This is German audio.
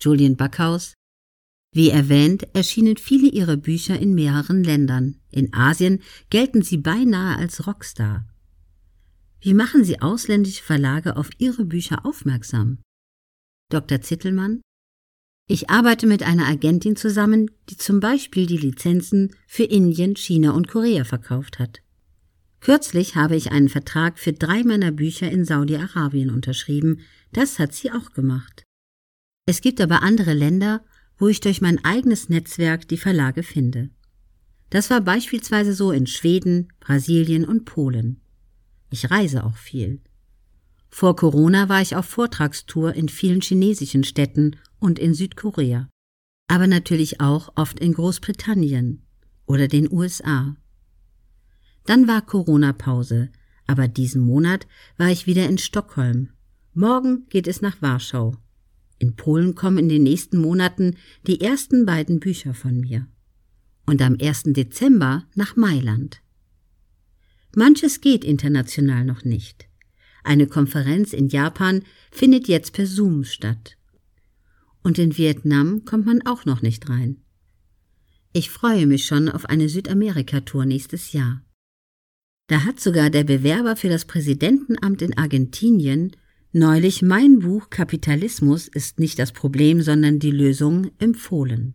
Julian Backhaus. Wie erwähnt, erschienen viele ihrer Bücher in mehreren Ländern. In Asien gelten sie beinahe als Rockstar. Wie machen Sie ausländische Verlage auf Ihre Bücher aufmerksam? Dr. Zittelmann. Ich arbeite mit einer Agentin zusammen, die zum Beispiel die Lizenzen für Indien, China und Korea verkauft hat. Kürzlich habe ich einen Vertrag für drei meiner Bücher in Saudi-Arabien unterschrieben. Das hat sie auch gemacht. Es gibt aber andere Länder, wo ich durch mein eigenes Netzwerk die Verlage finde. Das war beispielsweise so in Schweden, Brasilien und Polen. Ich reise auch viel. Vor Corona war ich auf Vortragstour in vielen chinesischen Städten und in Südkorea, aber natürlich auch oft in Großbritannien oder den USA. Dann war Corona-Pause, aber diesen Monat war ich wieder in Stockholm. Morgen geht es nach Warschau. In Polen kommen in den nächsten Monaten die ersten beiden Bücher von mir. Und am 1. Dezember nach Mailand. Manches geht international noch nicht. Eine Konferenz in Japan findet jetzt per Zoom statt. Und in Vietnam kommt man auch noch nicht rein. Ich freue mich schon auf eine Südamerika-Tour nächstes Jahr. Da hat sogar der Bewerber für das Präsidentenamt in Argentinien neulich mein Buch Kapitalismus ist nicht das Problem, sondern die Lösung empfohlen.